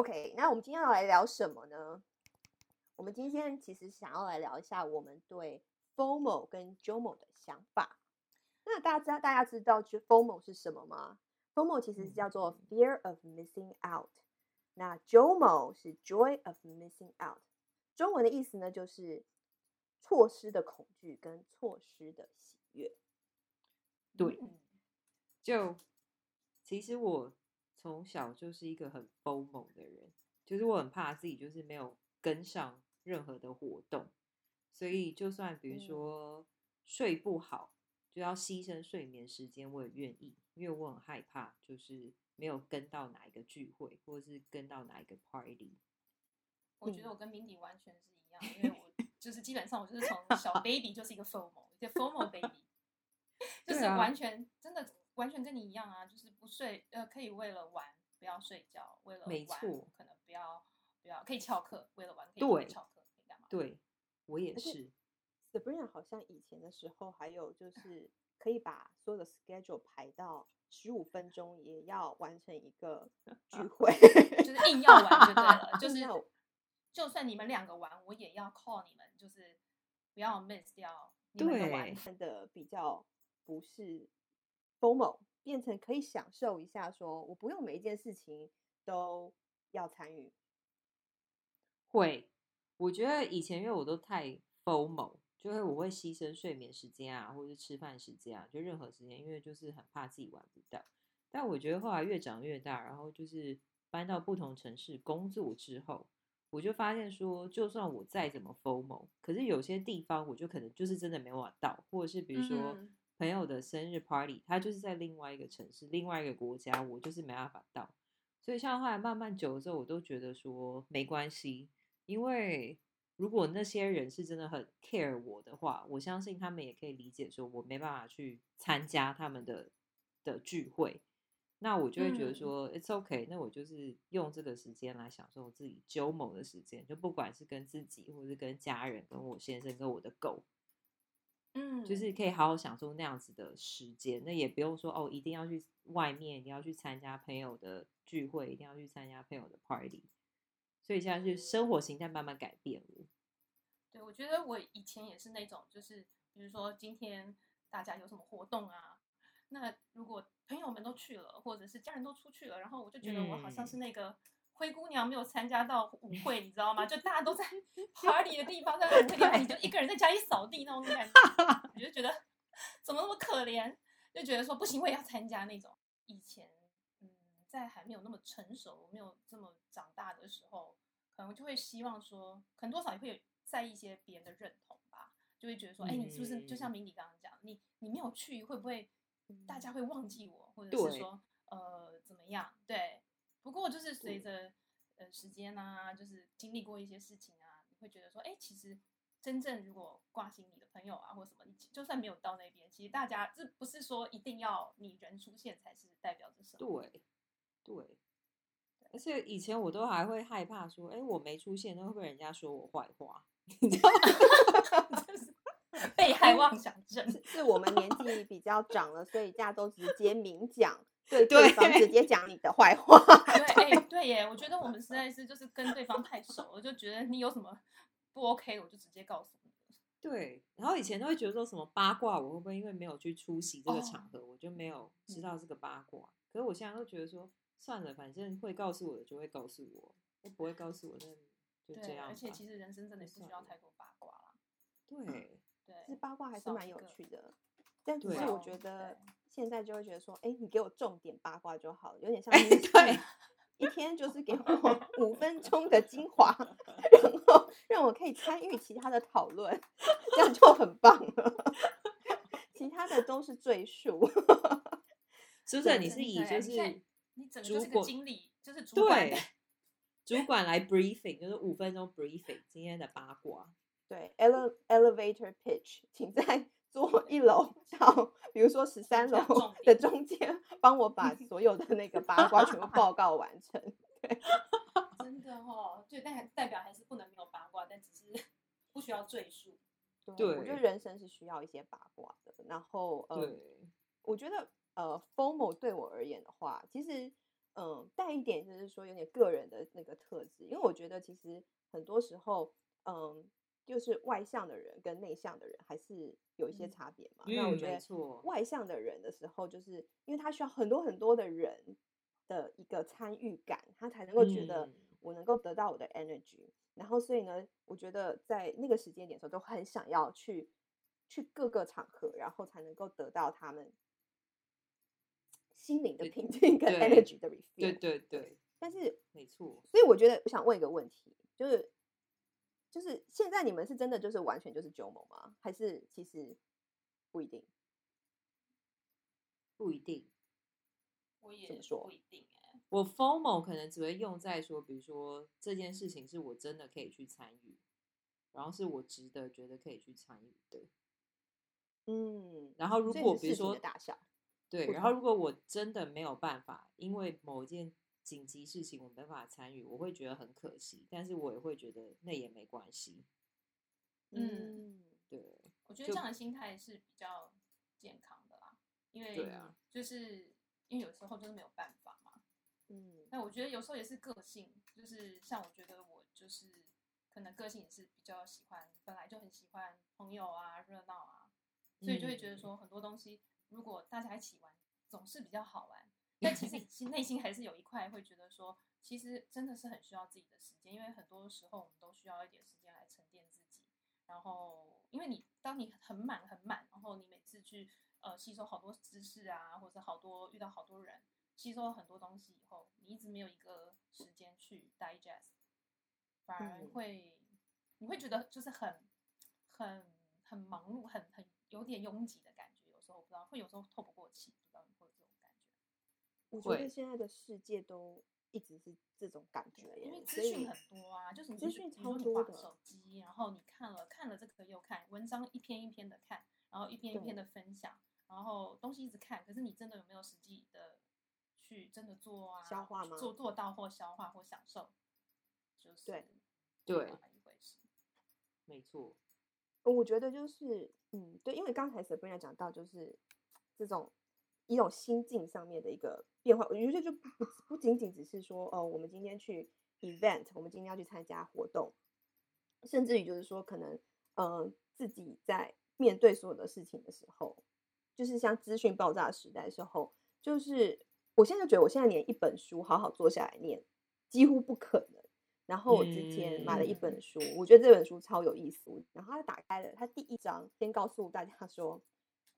OK，那我们今天要来聊什么呢？我们今天其实想要来聊一下我们对 FOMO 跟 JOMO 的想法。那大家知道大家知道就 FOMO 是什么吗？FOMO 其实是叫做 Fear of Missing Out，那 JOMO 是 Joy of Missing Out。中文的意思呢，就是错失的恐惧跟错失的喜悦。对嗯就其实我从小就是一个很 FOMO 的人，就是我很怕自己就是没有跟上任何的活动，所以就算比如嗯。说睡不好，就要牺牲睡眠时间，我也愿意，因为我很害怕就是没有跟到哪一个聚会，或者是跟到哪一个 party。我觉得我跟 Mindy 完全是一样，因为我 就是基本上我就是从小 baby 就是一个 formal，一个 formal baby，就是完全真的完全跟你一样啊，就是不睡呃可以为了玩不要睡觉，为了玩没错可能不要不要可以翘课，为了玩可以对翘课，可以干嘛？对我也而且是，Sabrina 好像以前的时候还有就是可以把所有的 schedule 排到十五分钟，也要完成一个聚会，就是硬要玩就对了，就是要就算你们两个玩，我也要 call 你们，就是不要 miss 掉你们的玩对。变得比较不是 FOMO，变成可以享受一下说我不用每一件事情都要参与。会，我觉得以前因为我都太 FOMO，就是我会牺牲睡眠时间啊，或者是吃饭时间啊，就任何时间，因为就是很怕自己玩不到。但我觉得后来越长越大，然后就是搬到不同城市工作之后，我就发现说，就算我再怎么 FOMO，可是有些地方我就可能就是真的没办法到，或者是比如说嗯朋友的生日 party，他就是在另外一个城市、另外一个国家，我就是没办法到。所以像后来慢慢久了之后，我都觉得说没关系，因为如果那些人是真的很 care 我的话，我相信他们也可以理解说我没办法去参加他们的的聚会，那我就会觉得嗯说、it's okay，那我就是用这个时间来享受自己周某的时间，就不管是跟自己，或是跟家人、跟我先生、跟我的狗，嗯，就是可以好好享受那样子的时间，那也不用说哦，一定要去外面，一定要去参加朋友的聚会，一定要去参加朋友的 party。所以现在是生活形态慢慢改变了。对，我觉得我以前也是那种，就是比如说今天大家有什么活动啊，那如果朋友们都去了，或者是家人都出去了，然后我就觉得我好像是那个灰姑娘没有参加到舞 会，你知道吗？就大家都在 party 的地方，在舞会地方，你就一个人在家里扫地那种感觉，我就觉得怎么那么可怜，就觉得说不行，我也要参加那种。以前嗯，在还没有那么成熟、没有这么长大的时候，可能就会希望说，可能多少也会有在意一些别人的认同吧，就会觉得说，哎、你是不是就像嗯明理刚刚讲，你你没有去，会不会大家会忘记我，或者是说呃怎么样？对，不过就是随着呃时间啊，就是经历过一些事情啊，你会觉得说，哎、其实真正如果挂心你的朋友啊，或什么，你就算没有到那边，其实大家这不是说一定要你人出现才是代表着什么。对，对。而且以前我都还会害怕说，哎，我没出现，那会不会人家说我坏话？你知道吗？就是被害妄想症。是是我们年纪比较长了，所以大家都直接明讲，对对方直接讲你的坏话。对，哎、对耶，我觉得我们实在是就是跟对方太熟了，就觉得你有什么不 OK，我就直接告诉你。对，然后以前都会觉得说什么八卦，我会不会因为没有去出席这个哦场合，我就没有知嗯道这个八卦？可是我现在都觉得说，算了，反正会告诉我的就会告诉我，都不会告诉我，那就这对，样吧。而且其实人生真的就不需要太多八卦啦。对，对，其实八卦还是蛮有趣的，但只是我哦觉得对现在就会觉得说，哎，你给我重点八卦就好了，有点像哎对一天就是给我五分钟的精华，然后让我可以参与其他的讨论，这样就很棒了。其他的都是赘述。是不对是？你是以就是你整个就是个主管经理，就是主管对主管来 briefing，就是五分钟 briefing 今天的八卦。对，ele elevator pitch，请在坐一楼到比如说十三楼的中间，帮我把所有的那个八卦全部报告完成。真的哦，对，但还代表还是不能没有八卦，但只是不需要赘述。对，我觉得人生是需要一些八卦的。然后，呃，我觉得呃，FOMO 对我而言的话，其实，嗯带一点就是说有点个人的那个特质，因为我觉得其实很多时候嗯。就是外向的人跟内向的人还是有一些差别嘛。那我觉得外向的人的时候，就是因为他需要很多很多的人的一个参与感，他才能够觉得我能够得到我的 energy。然后所以呢，我觉得在那个时间点的时候，都很想要去去各个场合，然后才能够得到他们心灵的平静跟 energy 的 refill。对对对。但是没错，所以我觉得我想问一个问题，就是。就是现在你们是真的就是完全就是九某吗？还是其实不一定？不一定。我也说不一定哎。我 formal 可能只会用在说，比如说这件事情是我真的可以去参与，然后是我值得觉得可以去参与的。嗯。然后如果比如说大小，对，然后如果我真的没有办法，因为某件。紧急事情我没办法参与，我会觉得很可惜，但是我也会觉得那也没关系。嗯，对，我觉得这样的心态是比较健康的啦，因为对啊，就是因为有时候就是没有办法嘛。嗯，那我觉得有时候也是个性，就是像我觉得我就是可能个性也是比较喜欢，本来就很喜欢朋友啊、热闹啊，所以就会觉得说很多东西如果大家一起玩，总是比较好玩。但其实心内心还是有一块会觉得说，其实真的是很需要自己的时间，因为很多时候我们都需要一点时间来沉淀自己。然后，因为你当你很满很满，然后你每次去呃吸收好多知识啊，或者好多遇到好多人，吸收了很多东西以后，你一直没有一个时间去 digest，反而会你会觉得就是很很很忙碌，很很有点拥挤的感觉。有时候不知道会有时候透不过气。我觉得现在的世界都一直是这种感觉，因为资讯很多啊，就是资讯超多的。手机，然后你看了看了这个又看，文章一篇一篇的看，然后一篇一篇的分享，然后东西一直看，可是你真的有没有实际的去真的做啊？消化吗？做做到或消化或享受，就是对对一回事。没错，我觉得就是嗯，对，因为刚才 Sabrina 讲到就是这种。一种心境上面的一个变化，我觉得就不不不仅仅只是说，哦，我们今天去 event，我们今天要去参加活动，甚至于就是说，可能，嗯，自己在面对所有的事情的时候，就是像资讯爆炸时代的时候，就是我现在觉得，我现在连一本书好好坐下来念几乎不可能。然后我之前买了一本书，我觉得这本书超有意思，然后他打开了，他第一章先告诉大家说。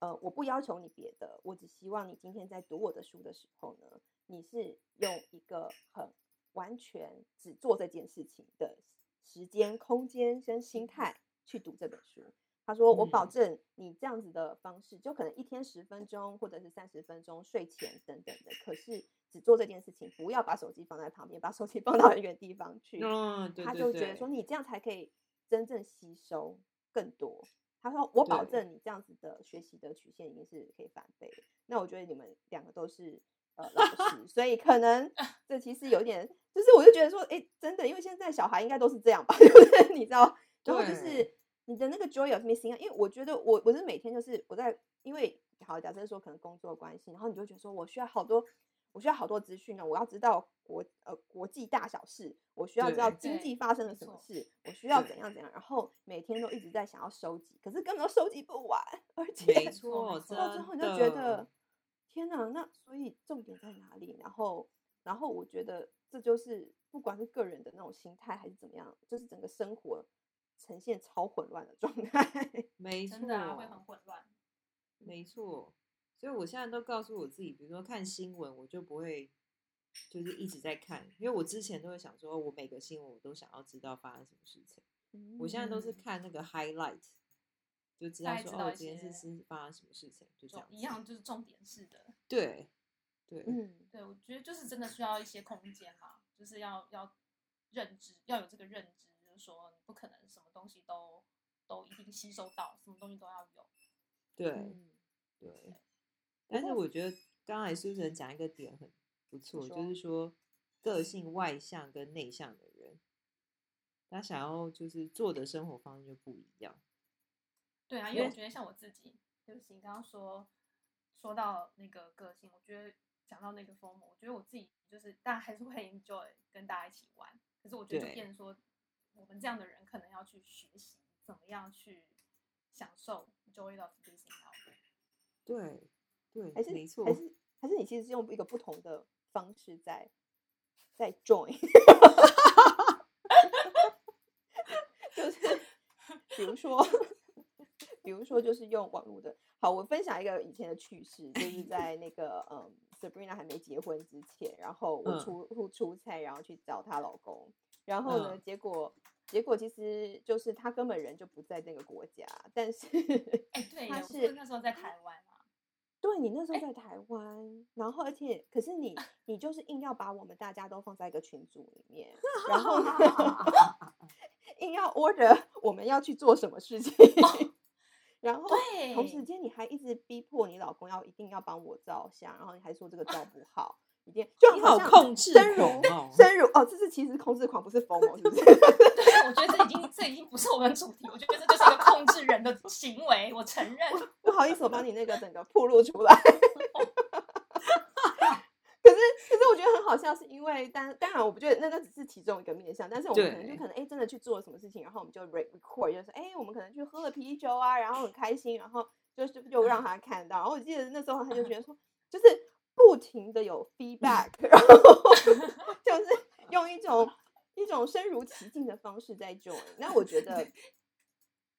呃，我不要求你别的，我只希望你今天在读我的书的时候呢，你是用一个很完全只做这件事情的时间、空间跟心态去读这本书。他说，我保证你这样子的方式，就可能一天十分钟或者是三十分钟，睡前等等的。可是只做这件事情，不要把手机放在旁边，把手机放到很远地方去。他就觉得说，你这样才可以真正吸收更多。他说：“我保证你这样子的学习的曲线一定是可以翻倍。”那我觉得你们两个都是呃老师，所以可能 这其实有点，就是我就觉得说，哎，真的，因为现在小孩应该都是这样吧，对不对？你知道，然后就是你的那个 joy of missing，因为我觉得我我是每天就是我在，因为好假设说可能工作关系，然后你就觉得说我需要好多。我需要好多资讯呢，我要知道国呃国际大小事，我需要知道经济发生了什么事，我需要怎样怎样，然后每天都一直在想要收集，可是根本都收集不完，而且没错，到之后你就觉得天哪，那所以重点在哪里？然后然后我觉得这就是不管是个人的那种心态还是怎么样，就是整个生活呈现超混乱的状态，没错，会很混乱，没错。所以我现在都告诉我自己，比如说看新闻，我就不会就是一直在看，因为我之前都会想说，我每个新闻我都想要知道发生什么事情。我现在都是看那个 highlight，就知道说哦，今天是是发生什么事情，就这样。一样就是重点式的。对，对，嗯，对，我觉得就是真的需要一些空间嘛，就是要要认知，要有这个认知，就是说你不可能什么东西都都一定吸收到，什么东西都要有。对，对。但是我觉得刚才苏晨讲一个点很不错，就是说个性外向跟内向的人，他想要就是做的生活方式就不一样。对啊，因为我觉得像我自己，就是你刚刚说说到那个个性，我觉得讲到那个 FOMO，我觉得我自己就是，大家还是会 enjoy 跟大家一起玩，可是我觉得就变成说，我们这样的人可能要去学习怎么样去享受 joy of out。对对，还是没错。还，是还是你其实是用一个不同的方式在在 join，就是比如说，比如说就是用网络的。好，我分享一个以前的趣事，就是在那个嗯，Sabrina 还没结婚之前，然后我嗯。出出出差，然后去找她老公，然后呢，嗯。结果结果其实就是他根本人就不在那个国家，但是哎，对耶，他我记得是那时候在台湾啊，对你那时候在台湾，然后而且可是你 你就是硬要把我们大家都放在一个群组里面，然后呢 硬要 order 我们要去做什么事情，然后同时，间你还一直逼迫你老公要一定要帮我照相，然后你还说这个照不好，一定就你好像控制生如狂哦生如哦，这是其实控制狂，不是 FOMO，是不是？对，我觉得这已经这已经不是我们主题，我觉得这就是一个控制人的行为，我承认。不好意思，我把你那个整个暴露出来。可是，可是我觉得很好笑，是因为当当然，我不觉得那个只是其中一个面向，但是我们可能就可能哎、真的去做了什么事情，然后我们就 re record，就是哎、我们可能去喝了啤酒啊，然后很开心，然后就是就让他看到。然后我记得那时候他就觉得说，就是不停的有 feedback，然后 就是用一种一种身如其境的方式在 join。那我觉 得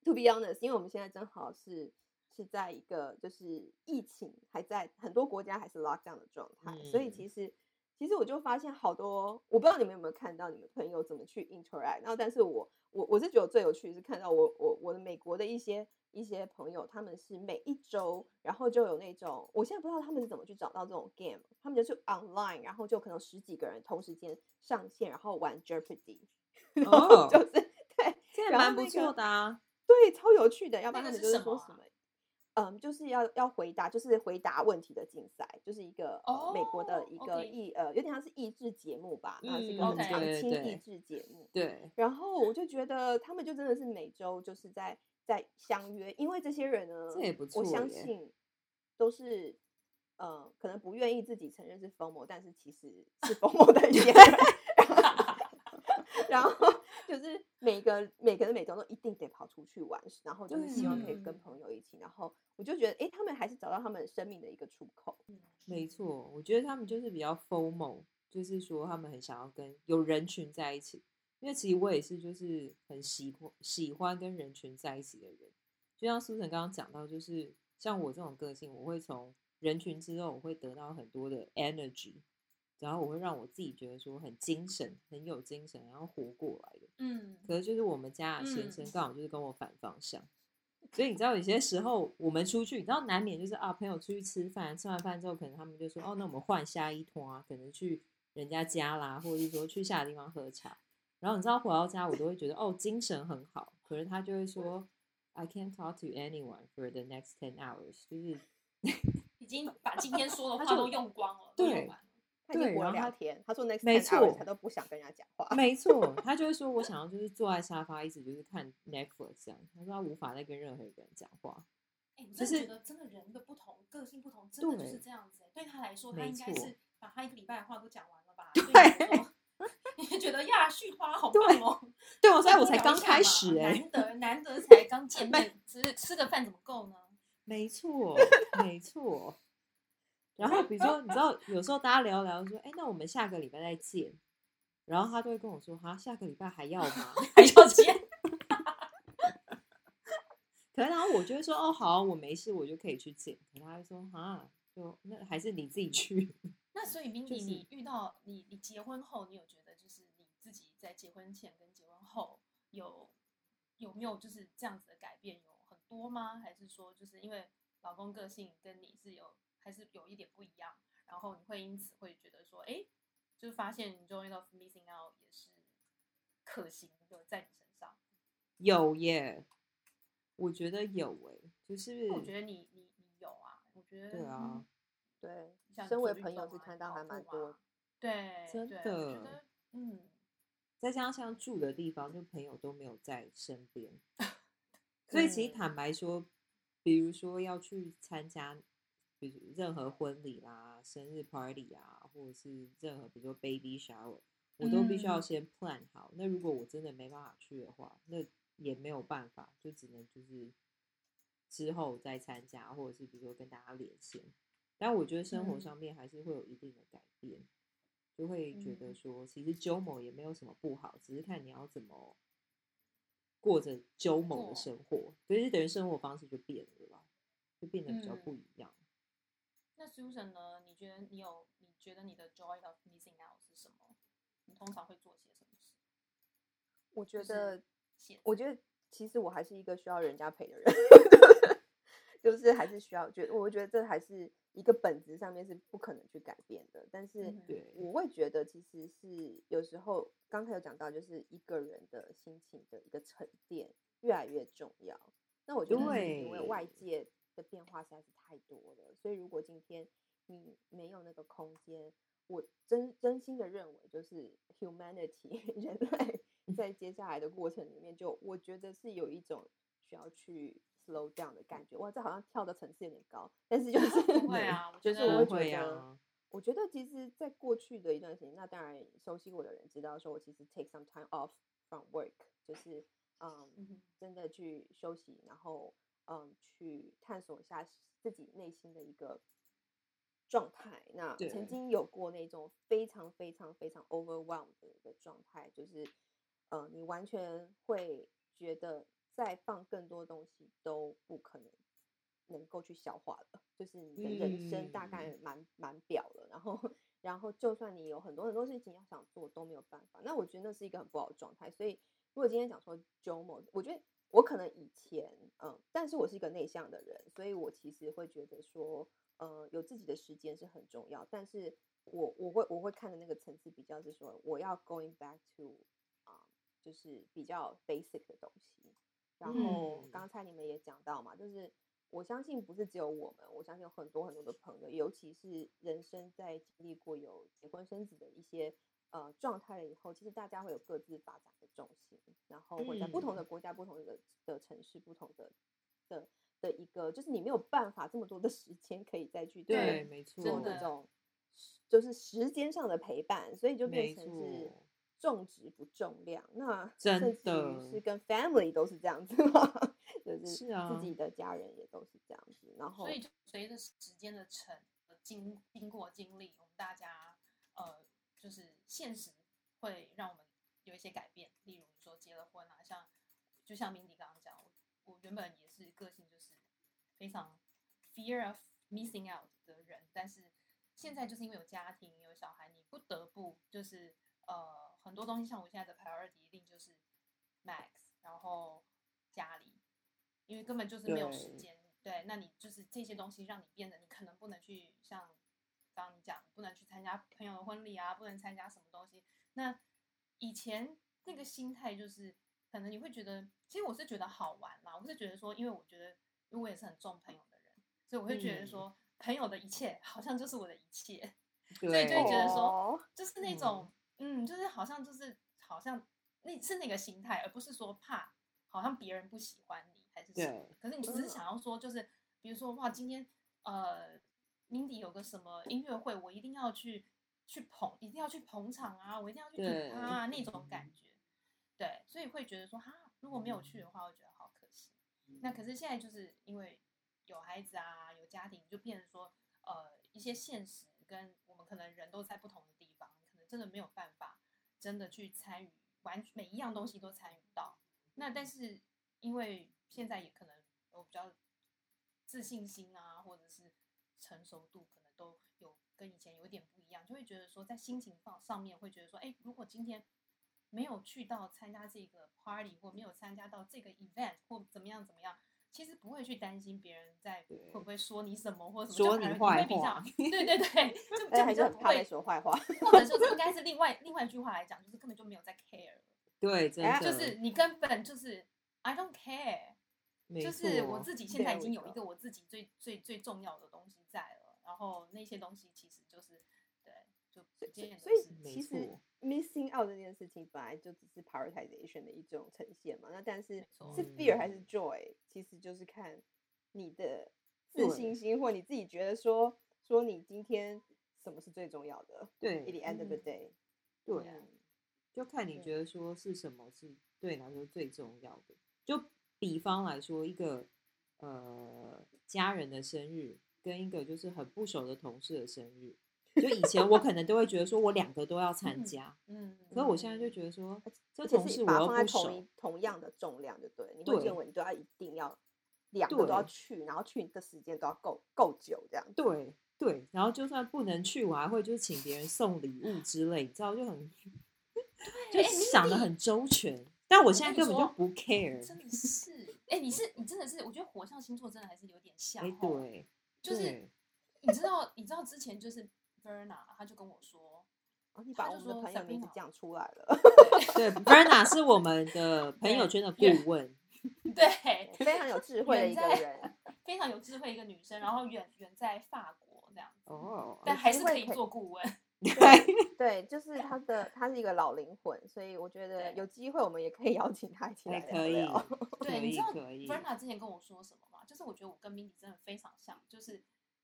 ，to be honest，因为我们现在正好是是在一个就是疫情还在很多国家还是 lockdown 的状态，所以嗯。其实其实我就发现好多，我不知道你们有没有看到你们朋友怎么去 interact，然后但是我我我是觉得最有趣的是看到我我我的美国的一些一些朋友，他们是每一周，然后就有那种，我现在不知道他们是怎么去找到这种 game，他们就是 online，然后就可能十几个人同时间上线，然后玩 Jeopardy，然后哦就是对这也然后蛮不错那个的啊。对，超有趣的，要不然他们就是说什么。嗯，就是要要回答，就是回答问题的竞赛，就是一个、呃、美国的哦一个益呃，有点像是益智节目吧，然后是一个长青益智节目。对，然后我就觉得他们就真的是每周就是在在相约，因为这些人呢，这也不我错我相信都是呃，可能不愿意自己承认是 FOMO，但是其实是 FOMO 的一些人。然后 就是每个每个人每周都一定得跑出去玩，然后就是希望可以跟朋友一起，然后我就觉得，哎，他们还是找到他们生命的一个出口。没错，我觉得他们就是比较 FOMO，就是说他们很想要跟有人群在一起。因为其实我也是，就是很喜欢喜欢跟人群在一起的人。就像苏晨刚刚讲到，就是像我这种个性，我会从人群之后，我会得到很多的 energy，然后我会让我自己觉得说很精神，很有精神，然后活过来的。嗯，可是就是我们家的先生嗯刚好就是跟我反方向，所以你知道有些时候我们出去，你知道难免就是啊朋友出去吃饭，吃完饭之后可能他们就说哦那我们换下一团啊，可能去人家家啦，或者是说去下个地方喝茶。然后你知道回到家我都会觉得哦精神很好，可是他就会说 I can't talk to anyone for the next ten hours，就是已经把今天说的 话都用光了，对。对然后他聊天，他说 next 没 ten hours 错他都不想跟人家讲话。没错，他就会说我想要就是坐在沙发一直就是看 Netflix 这样，他说他无法再跟任何一个人讲话。哎，我就真的觉是得真的人的不同，个性不同，真的就是对这样子欸。对他来说，他应该是把他一个礼拜的话都讲完了吧？对对觉得亚旭花好棒哦。对我，所以我才刚开始哎、难得难得才刚见面，只是吃个饭怎么够呢？没错，没错。然后比如说，你知道，有时候大家聊聊说，哎，那我们下个礼拜再见。然后他就会跟我说，哈，下个礼拜还要吗？还要见？可是然后我就会说，哦，好，我没事，我就可以去见。可他会说，哈，就那还是你自己去。那所以 Mindy，、你遇到你你结婚后，你有觉得自己在结婚前跟结婚后有有没有就是这样子的改变有很多吗？还是说就是因为老公个性跟你是有还是有一点不一样，然后你会因此会觉得说，哎，就是发现 enjoying of missing out 也是可行的在你身上。有耶，我觉得有哎，就是我觉得你你你有啊，我觉得对啊嗯对，像身为朋友是看到跑还蛮多啊。对，真的得嗯。再加上像住的地方，就朋友都没有在身边，所以其实坦白说，比如说要去参加比如任何婚礼啦、生日 party 啊，或者是任何比如说 baby shower，我都必须要嗯。先 plan 好。那如果我真的没办法去的话，那也没有办法，就只能就是之后再参加，或者是比如说跟大家连线。但我觉得生活嗯。上面还是会有一定的改变，就会觉得嗯说，其实周某也没有什么不好，只是看你要怎么过着周某的生活，所以就等于生活方式就变了啦，就变得比较嗯不一样。那 Susan 呢？你觉得你有？你觉得你的 joy of missing out 是什么？你通常会做些什么事？我觉就是得，我觉得其实我还是一个需要人家陪的人，就是还是需要觉得，我觉得这还是一个本质上面是不可能去改变的。但是我会觉得，其实是有时候刚才有讲到，就是一个人的心情的一个沉淀越来越重要。那我觉得是因为外界的变化实在是太多了，所以如果今天你没有那个空间，我真真心的认为，就是 humanity 人类在接下来的过程里面就，我觉得是有一种需要去 slow down 的感觉。哇，这好像跳的层次有点高，但是就是不 会啊，我就觉得是我会觉得。啊，我觉得其实，在过去的一段时间，那当然熟悉我的人知道，说我其实 take some time off from work，就是嗯，嗯真的去休息，然后嗯，去探索一下自己内心的一个状态。那曾经有过那种非常非常非常 overwhelmed 的一个状态，就是呃，你完全会觉得再放更多东西都不可能能够去消化了，就是你的人生大概嗯满满表了，然后然后就算你有很多很多事情要想做都没有办法，那我觉得那是一个很不好的状态。所以如果今天讲说 JOMO，我觉得我可能以前嗯，但是我是一个内向的人，所以我其实会觉得说，呃，有自己的时间是很重要，但是我我会我会看的那个层次比较是说，我要 going back to 啊、就是比较 basic 的东西。然后嗯刚才你们也讲到嘛，就是我相信不是只有我们，我相信有很多很多的朋友，尤其是人生在经历过有结婚生子的一些呃状态了以后，其实大家会有各自发展的重心，然后会在不同的嗯。国家、不同的的城市、不同的的的一个，就是你没有办法这么多的时间可以再去对，没错，做那种就是时间上的陪伴，所以就变成是错重质不重量。那真甚至于的是跟 family 都是这样子嘛，就是是啊自己的家人也都是这样子。然后所以就随着时间的成呃经经过经历，我们大家呃就是现实会让我们有一些改变。例如你说结了婚啊，像就像 Mindy 刚刚讲，我我原本也是个性就是非常 fear of missing out 的人，但是现在就是因为有家庭有小孩，你不得不就是呃很多东西，像我现在的 priority 一定就是 Max，然后家里，因为根本就是没有时间。对，那你就是这些东西让你变得，你可能不能去像刚刚你讲，不能去参加朋友的婚礼啊，不能参加什么东西。那以前那个心态就是，可能你会觉得，其实我是觉得好玩啦，我是觉得说，因为我觉得，因为我也是很重朋友的人，所以我会觉得嗯说，朋友的一切好像就是我的一切。对，所以就会觉得说哦就是那种，嗯就是好像就是好像那是那个心态，而不是说怕好像别人不喜欢你还是什么对。可是你只是嗯想要说，就是比如说哇，今天呃，Mindy 有个什么音乐会，我一定要去去捧，一定要去捧场啊，我一定要去对挺他啊，那种感觉。对，所以会觉得说哈，如果没有去的话，会觉得好可惜。那可是现在就是因为有孩子啊，有家庭，就变成说，呃，一些现实跟我们可能人都在不同的地真的没有办法真的去参与完每一样东西都参与到。那但是因为现在也可能我比较自信心啊，或者是成熟度，可能都有跟以前有点不一样，就会觉得说在心情上上面会觉得说，哎，如果今天没有去到参加这个 party 或没有参加到这个 event 或怎么样怎么样，其实不会去担心别人在对会不会说你什么或什么，说你坏话对对对，就 就比较不会，说坏话。或者说应该是 另外另外一句话来讲，就是根本就没有在 care，对，真哎的就是你根本就是 I don't care。就是我自己现在已经有一个我自己最最最重要的东西在了，然后那些东西其实就是对，就所以是其实错 missing out 这件事情本来就只是 prioritization 的一种呈现嘛。那但是是 fear 还嗯是 joy，其实就是看你的自信心，或你自己觉得说说你今天什么是最重要的对？At the end of the 嗯 day，对就看你觉得说是什么是对你来说最重要的。就比方来说，一个呃家人的生日，跟一个就是很不熟的同事的生日，就以前我可能都会觉得说我两个都要参嗯加，嗯，可是我现在就觉得说，这同事我又不熟放在同一，同样的重量，就对，你会对认为你都要一定要两个都要去，然后去的时间都要够够久这样。对对，然后就算不能去，我还会就是请别人送礼物 之类，你知道就很就想的很周全。但我现在根本就不 care，真的是，哎、你是你真的是，我觉得火象星座真的还是有点像对，就是你知道，你知道之前就是 Verna，他就跟我说，哦，你把我们的朋友名字讲出来了，对，Verna 是我们的朋友圈的顾问，对，非常有智慧的一个人。非常有智慧一个女生，然后远远在法国这样子，哦，但还是可以做顾问。对，对，就是他的，他是一个老灵魂，所以我觉得有机会我们也可以邀请他一起来还可以聊对，你以知道可以，Verna 之前跟我说什么吗？就是我觉得我跟 Mindy 真的非常像，就是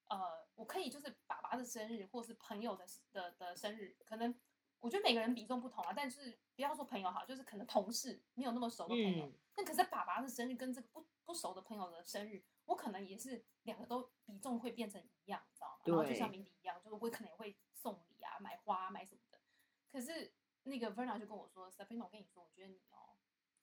呃，我可以就是爸爸的生日或是朋友的的的生日，可能我觉得每个人比重不同啊，但是不要说朋友好，就是可能同事没有那么熟的朋友，嗯可是爸爸的生日跟这个不不熟的朋友的生日，我可能也是两个都比重会变成一样，你知道吗？然后就像对 Mindy 一样，就是我可能也会送礼啊、买花、买什么的。可是那个 Verna 就跟我说，Sabrina，我跟你说，我觉得你哦，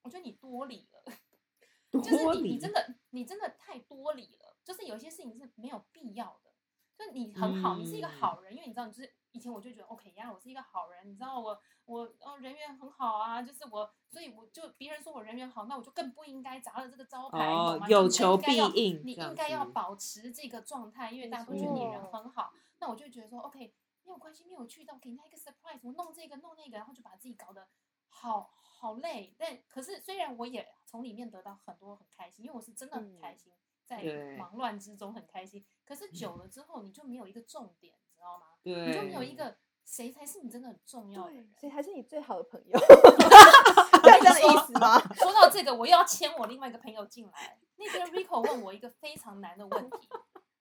我觉得你多礼了。就是你你真的你真的太多礼了，就是有些事情是没有必要的。就你很好，你是一个嗯好人，因为你知道，你就是以前我就觉得 OK 呀，我是一个好人，你知道我我哦人缘很好啊，就是我，所以我就别人说我人缘好，那我就更不应该砸了这个招牌，哦？有求必应你应该要保持这个状态，因为大家都觉得你人很好，那我就觉得说 OK 没有关系，没有去到给人家一个 surprise，我弄这个弄那个，然后就把自己搞得好好累。但可是虽然我也从里面得到很多很开心，因为我是真的很开嗯心，在忙乱之中很开心。可是久了之后，你就没有一个重点，知道吗？对，你就没有一个谁才是你真的很重要的人。谁才是你最好的朋友？对，这样的意思吗？说到这个，我又要牵我另外一个朋友进来。那天 Rico 问我一个非常难的问题，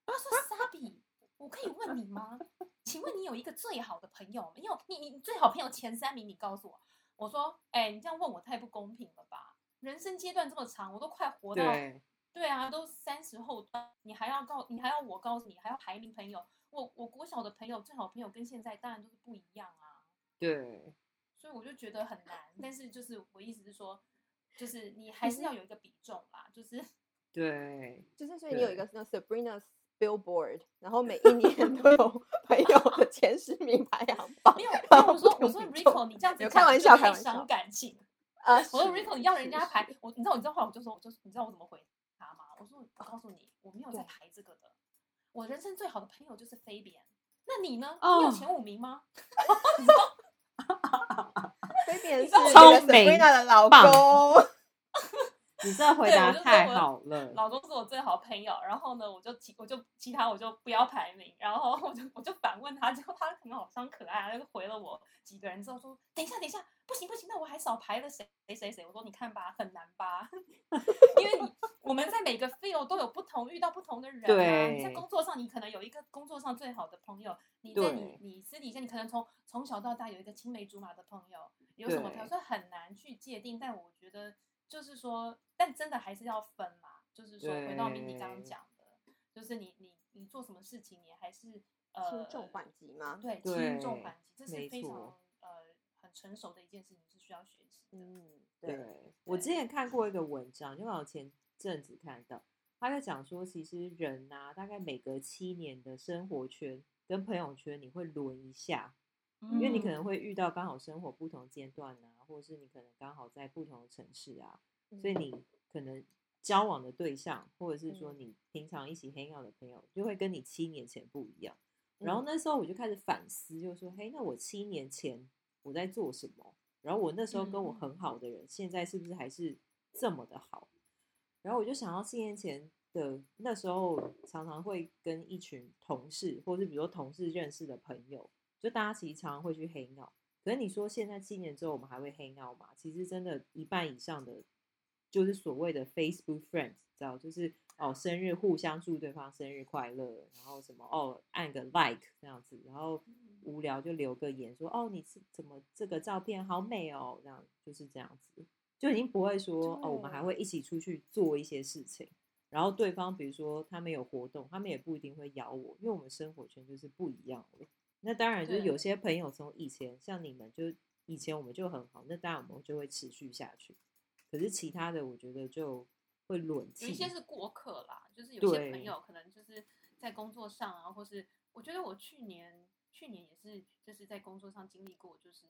他说：“Sabi，我可以问你吗？请问你有一个最好的朋友吗？你有你你最好朋友前三名，你告诉我。”我说：“哎、你这样问我太不公平了吧？人生阶段这么长，我都快活到对对啊，都三十后端，你还要告你还要我告诉你，还要排名朋友。我我国小的朋友最好朋友跟现在当然都是不一样啊。”对所以我就觉得很难。但是就是我意思是说，就是你还是要有一个比重啦，就是 对，就是所以你有一个那 Sabrina's Billboard，然后每一年 都有朋友的前十名排行榜没。有。我说我说 Rico，你这样子开玩笑开就太伤感情。啊，我说 Rico，你要人家排我，你知道你知道后来我就说我就你知道我怎么回？我说我告诉你，我没有在排这个的。我人生最好的朋友就是 Fabian。那你呢？哦你有前五名吗？菲比安是 Sabrina 的老棒公。你这回答太我好了，老公是我最好朋友，然后呢，我就其我就其他我就不要排名，然后我就我就反问他，结果他可能好像可爱啊，他就回了我几个人之后说，等一下等一下，不行不行，那我还少排了谁谁谁谁，我说你看吧，很难吧，因为你我们在每个 field 都有不同遇到不同的人啊，你在工作上你可能有一个工作上最好的朋友，你在你你私底下你可能从从小到大有一个青梅竹马的朋友，有什么对条所以很难去界定，但我觉得就是说，但真的还是要分嘛。就是说，回到 Mindy 刚刚讲的，就是你你你做什么事情，你还是轻呃重缓急吗？对对轻重缓急，这是非常呃很成熟的一件事情，是需要学习的。嗯，对，我之前看过一个文章，就好像前阵子看到，他在讲说，其实人呐、大概每隔七年的生活圈跟朋友圈，你会轮一下，因为你可能嗯会遇到刚好生活不同阶段啊，或者是你可能刚好在不同的城市啊，所以嗯你可能交往的对象，或者是说嗯你平常一起 hang out 的朋友，就会跟你七年前不一样。然后嗯那时候我就开始反思，就说，嘿，那我七年前我在做什么？然后我那时候跟我嗯很好的人，现在是不是还是这么的好？然后我就想到七年前的那时候，常常会跟一群同事，或是比如说同事认识的朋友，就大家其实常常会去黑闹。可是你说现在七年之后我们还会黑闹吗？其实真的，一半以上的就是所谓的 Facebook friends，知道就是哦生日互相祝对方生日快乐，然后什么哦按个 like 这样子，然后无聊就留个言说哦你是怎么这个照片好美哦，这样就是这样子，就已经不会说哦我们还会一起出去做一些事情。然后对方比如说他们有活动，他们也不一定会邀我，因为我们生活圈就是不一样的。那当然就是有些朋友从以前像你们，就以前我们就很好，那当然我们就会持续下去。可是其他的我觉得就会轮有一些是过客啦，就是有些朋友可能就是在工作上啊，或是我觉得我去年去年也是就是在工作上经历过，就是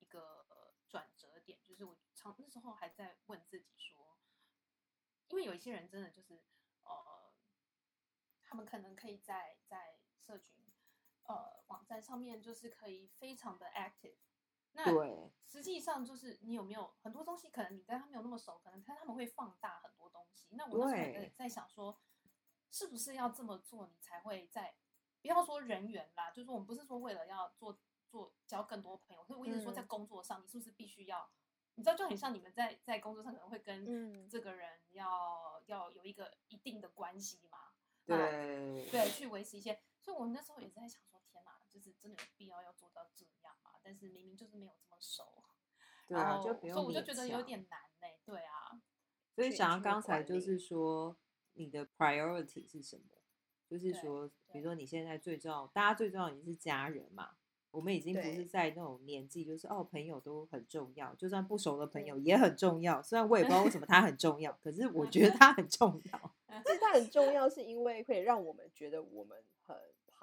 一个转折点，就是我常那时候还在问自己说。因为有一些人真的就是，呃，他们可能可以在在社群，呃，网站上面就是可以非常的 active。那实际上就是你有没有很多东西，可能你跟他没有那么熟，可能他他们会放大很多东西。那我那时候在在想说，是不是要这么做，你才会在不要说人员啦，就是我们不是说为了要做做交更多朋友，是我一直说在工作上，你是不是必须要？你知道，就很像你们在在工作上可能会跟这个人要要有一个一定的关系嘛？对对，去维持一些。所以我那时候也在想说，天哪，就是真的有必要要做到这样嘛？但是明明就是没有这么熟，然后所以我就觉得有点难呢。对啊，所以想要刚才就是说，你的 priority 是什么？就是说，比如说你现在最重要，大家最重要你是家人嘛？我们已经不是在那种年纪，就是哦，朋友都很重要，就算不熟的朋友也很重要。虽然我也不知道为什么他很重要，可是我觉得 他很重要。其实他很重要，是因为会让我们觉得我们很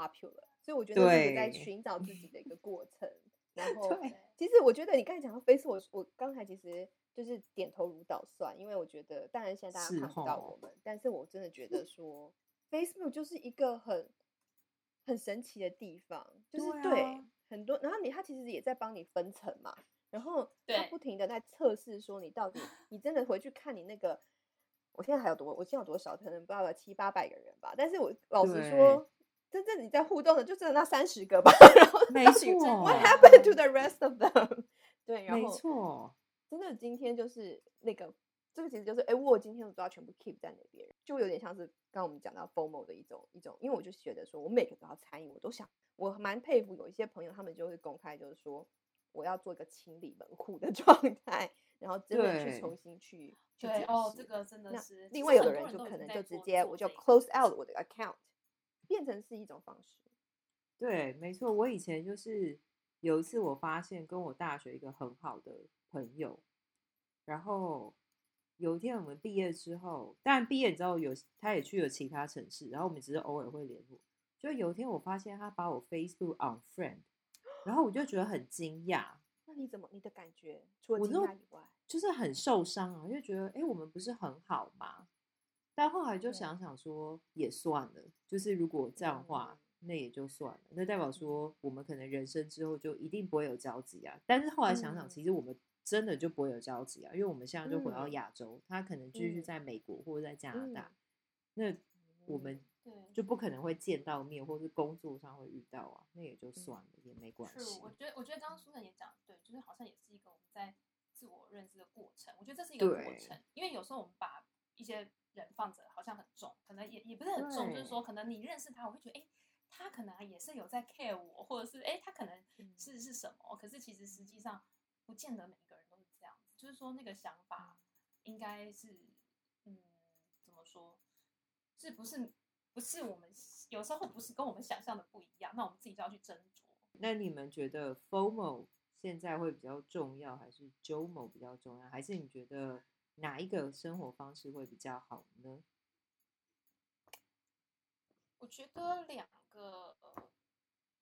popular，所以我觉得是在寻找自己的一个过程。然 后，其实我觉得你刚才讲到 Facebook，我我刚才其实就是点头如捣蒜，因为我觉得当然现在大家看不到我们，但是我真的觉得说 Facebook 就是一个很很神奇的地方，就是对。很多，然后你他其实也在帮你分层嘛，然后他不停的在测试说你到底，你真的回去看你那个，我现在还有多，我现在有多少，可能不知道有七八百个人吧，但是我老实说，真正你在互动的就只有那三十个吧，然后没错，What happened to the rest of them？对，然后没错，真的今天就是那个。这个其实就是，哎，我今天我都要全部 keep 在那边，就有点像是刚刚我们讲到 formal 的一种一种，因为我就觉得说，我每个都要参与，我都想，我蛮佩服有一些朋友，他们就会公开，就是说，我要做一个清理门户的 状态，然后真的去重新去去对哦，这个真的是。另外有的人就可能就直接我就 close out 我的 account，变成是一种方式。对，没错，我以前就是有一次我发现跟我大学一个很好的朋友，然后。有一天我们毕业之后，当然毕业之后有他也去了其他城市，然后我们只是偶尔会联络。就有一天我发现他把我 Facebook unfriend，然后我就觉得很惊讶。那你怎么你的感觉？除了惊讶以外，就是很受伤啊，就觉得哎，我们不是很好吗？但后来就想想说，也算了，就是如果这样的话，那也就算了。那代表说我们可能人生之后就一定不会有交集啊。但是后来想想，其实我们。真的就不会有交集啊，因为我们现在就回到亚洲，他可能继续在美国或者在加拿大，那我们就不可能会见到面，或是工作上会遇到啊，那也就算了，也没关系。我觉得，我觉得刚刚苏晨也讲对，就是好像也是一个我们在自我认知的过程。我觉得这是一个过程，因为有时候我们把一些人放着好像很重，可能也也不是很重，就是说可能你认识他，我会觉得哎，他可能也是有在 care 我，或者是哎，他可能是是什么，可是其实实际上不见得每一个人都是这样。就是说，那个想法应该是，嗯，怎么说？是不是不是我们有时候不是跟我们想象的不一样？那我们自己就要去斟酌。那你们觉得 FOMO 现在会比较重要，还是 JOMO 比较重要？还是你觉得哪一个生活方式会比较好呢？我觉得两个呃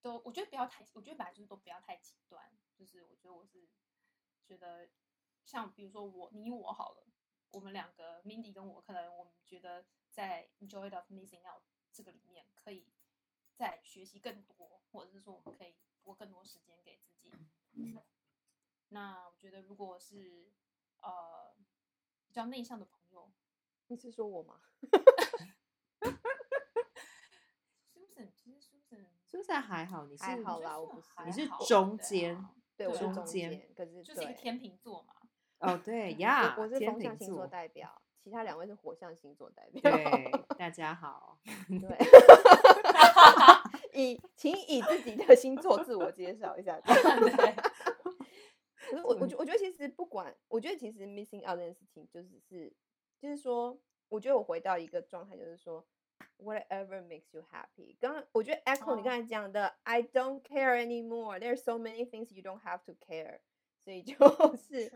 都，我觉得不要太，我觉得本来就是都不要太极端。就是我觉得我是觉得。像比如说我你我好了，我们两个 Mindy 跟我，可能我们觉得在 Enjoy of Missing Out 这个里面，可以再学习更多，或者是说我们可以拨更多时间给自己。那我觉得如果是呃比较内向的朋友，你是说我吗？Susan，其实 Susan，Susan 还好，你是还好啦，我不是，你是中间，对，我是中间，可是就是一个天秤座嘛。哦，对 我呀，我是天秤风象星座座，代表，其他两位是火象星座代表。对，大家好，对，以请以自己的星座自我介绍一下。我我觉我觉得其实不管，我觉得其实 missing out 这件事情就是是就是说，我觉得我回到一个状态，就是说 whatever makes you happy。刚刚我觉得 echo 你刚哦才讲的、I don't care anymore. There are so many things you don't have to care。所以就是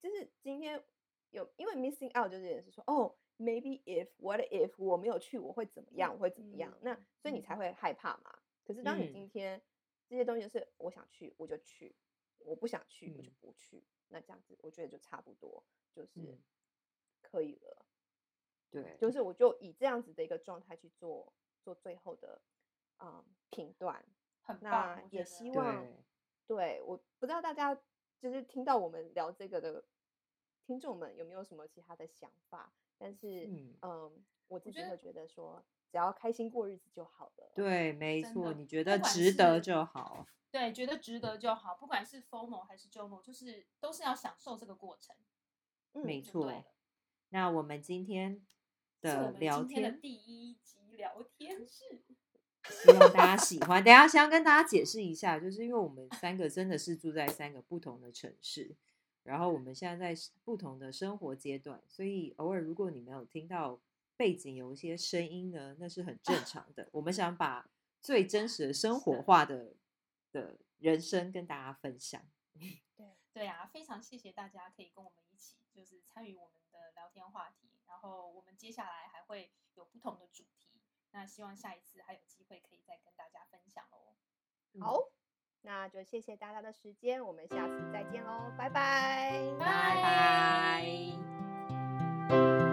就是今天有因为 missing out 就是也是说哦，maybe if what if 我没有去我会怎么样，我会怎么样？那所以你才会害怕嘛。可是当你嗯今天这些东西是我想去我就去，我不想去我就嗯不去，那这样子我觉得就差不多就是嗯可以了。对，就是我就以这样子的一个状态去做做最后的嗯评断。很棒那，也希望对，对，我不知道大家就是听到我们聊这个的听众们有没有什么其他的想法？但是，嗯嗯，我自己会觉得说，只要开心过日子就好了。对，没错，你觉得值得就好，对，觉得值得就好，不管是 formal 还是 JOMO，就是都是要享受这个过程，嗯，没错。那我们今天的聊今天的，第一集聊天室，希望大家喜欢。等下先跟大家解释一下，就是因为我们三个真的是住在三个不同的城市，然后我们现在在不同的生活阶段，所以偶尔如果你没有听到背景有一些声音呢，那是很正常的。我们想把最真实的生活化的的人生跟大家分享。对对啊，非常谢谢大家可以跟我们一起，就是参与我们的聊天话题。然后我们接下来还会有不同的主题，那希望下一次还有机会可以再跟大家分享哦。好，那就谢谢大家的时间，我们下次再见喽，拜拜，拜拜。